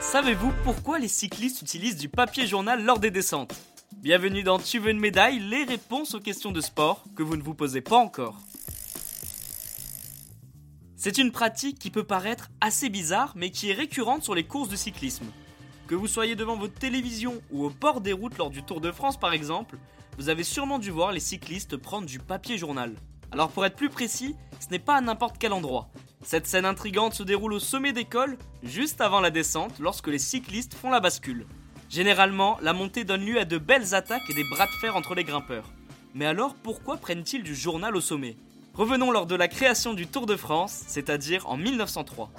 Savez-vous pourquoi les cyclistes utilisent du papier journal lors des descentes Bienvenue dans Tu veux une médaille, les réponses aux questions de sport que vous ne vous posez pas encore. C'est une pratique qui peut paraître assez bizarre mais qui est récurrente sur les courses de cyclisme. Que vous soyez devant votre télévision ou au bord des routes lors du Tour de France par exemple, vous avez sûrement dû voir les cyclistes prendre du papier journal. Alors pour être plus précis, ce n'est pas à n'importe quel endroit. Cette scène intrigante se déroule au sommet des cols, juste avant la descente, lorsque les cyclistes font la bascule. Généralement, la montée donne lieu à de belles attaques et des bras de fer entre les grimpeurs. Mais alors pourquoi prennent-ils du journal au sommet? Revenons lors de la création du Tour de France, c'est-à-dire en 1903.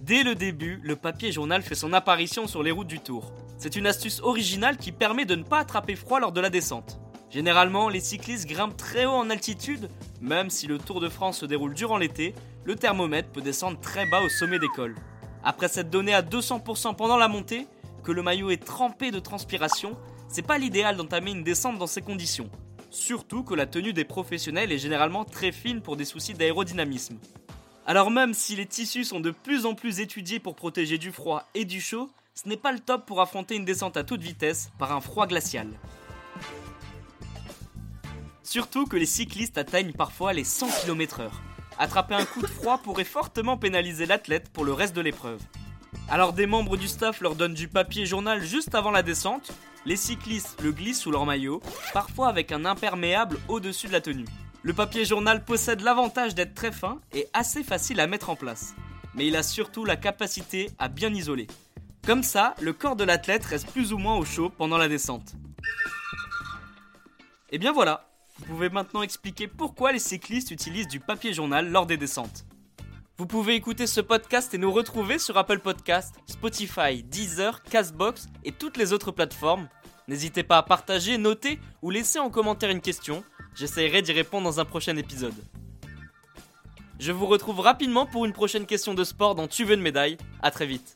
Dès le début, le papier journal fait son apparition sur les routes du Tour. C'est une astuce originale qui permet de ne pas attraper froid lors de la descente. Généralement, les cyclistes grimpent très haut en altitude, même si le Tour de France se déroule durant l'été, le thermomètre peut descendre très bas au sommet des cols. Après s'être donné à 200% pendant la montée, que le maillot est trempé de transpiration, c'est pas l'idéal d'entamer une descente dans ces conditions. Surtout que la tenue des professionnels est généralement très fine pour des soucis d'aérodynamisme. Alors même si les tissus sont de plus en plus étudiés pour protéger du froid et du chaud, ce n'est pas le top pour affronter une descente à toute vitesse par un froid glacial. Surtout que les cyclistes atteignent parfois les 100 km/h. Attraper un coup de froid pourrait fortement pénaliser l'athlète pour le reste de l'épreuve. Alors des membres du staff leur donnent du papier journal juste avant la descente, les cyclistes le glissent sous leur maillot, parfois avec un imperméable au-dessus de la tenue. Le papier journal possède l'avantage d'être très fin et assez facile à mettre en place. Mais il a surtout la capacité à bien isoler. Comme ça, le corps de l'athlète reste plus ou moins au chaud pendant la descente. Et bien voilà, vous pouvez maintenant expliquer pourquoi les cyclistes utilisent du papier journal lors des descentes. Vous pouvez écouter ce podcast et nous retrouver sur Apple Podcast, Spotify, Deezer, Castbox et toutes les autres plateformes. N'hésitez pas à partager, noter ou laisser en commentaire une question J'essaierai d'y répondre dans un prochain épisode. Je vous retrouve rapidement pour une prochaine question de sport dans Tu veux une médaille. À très vite.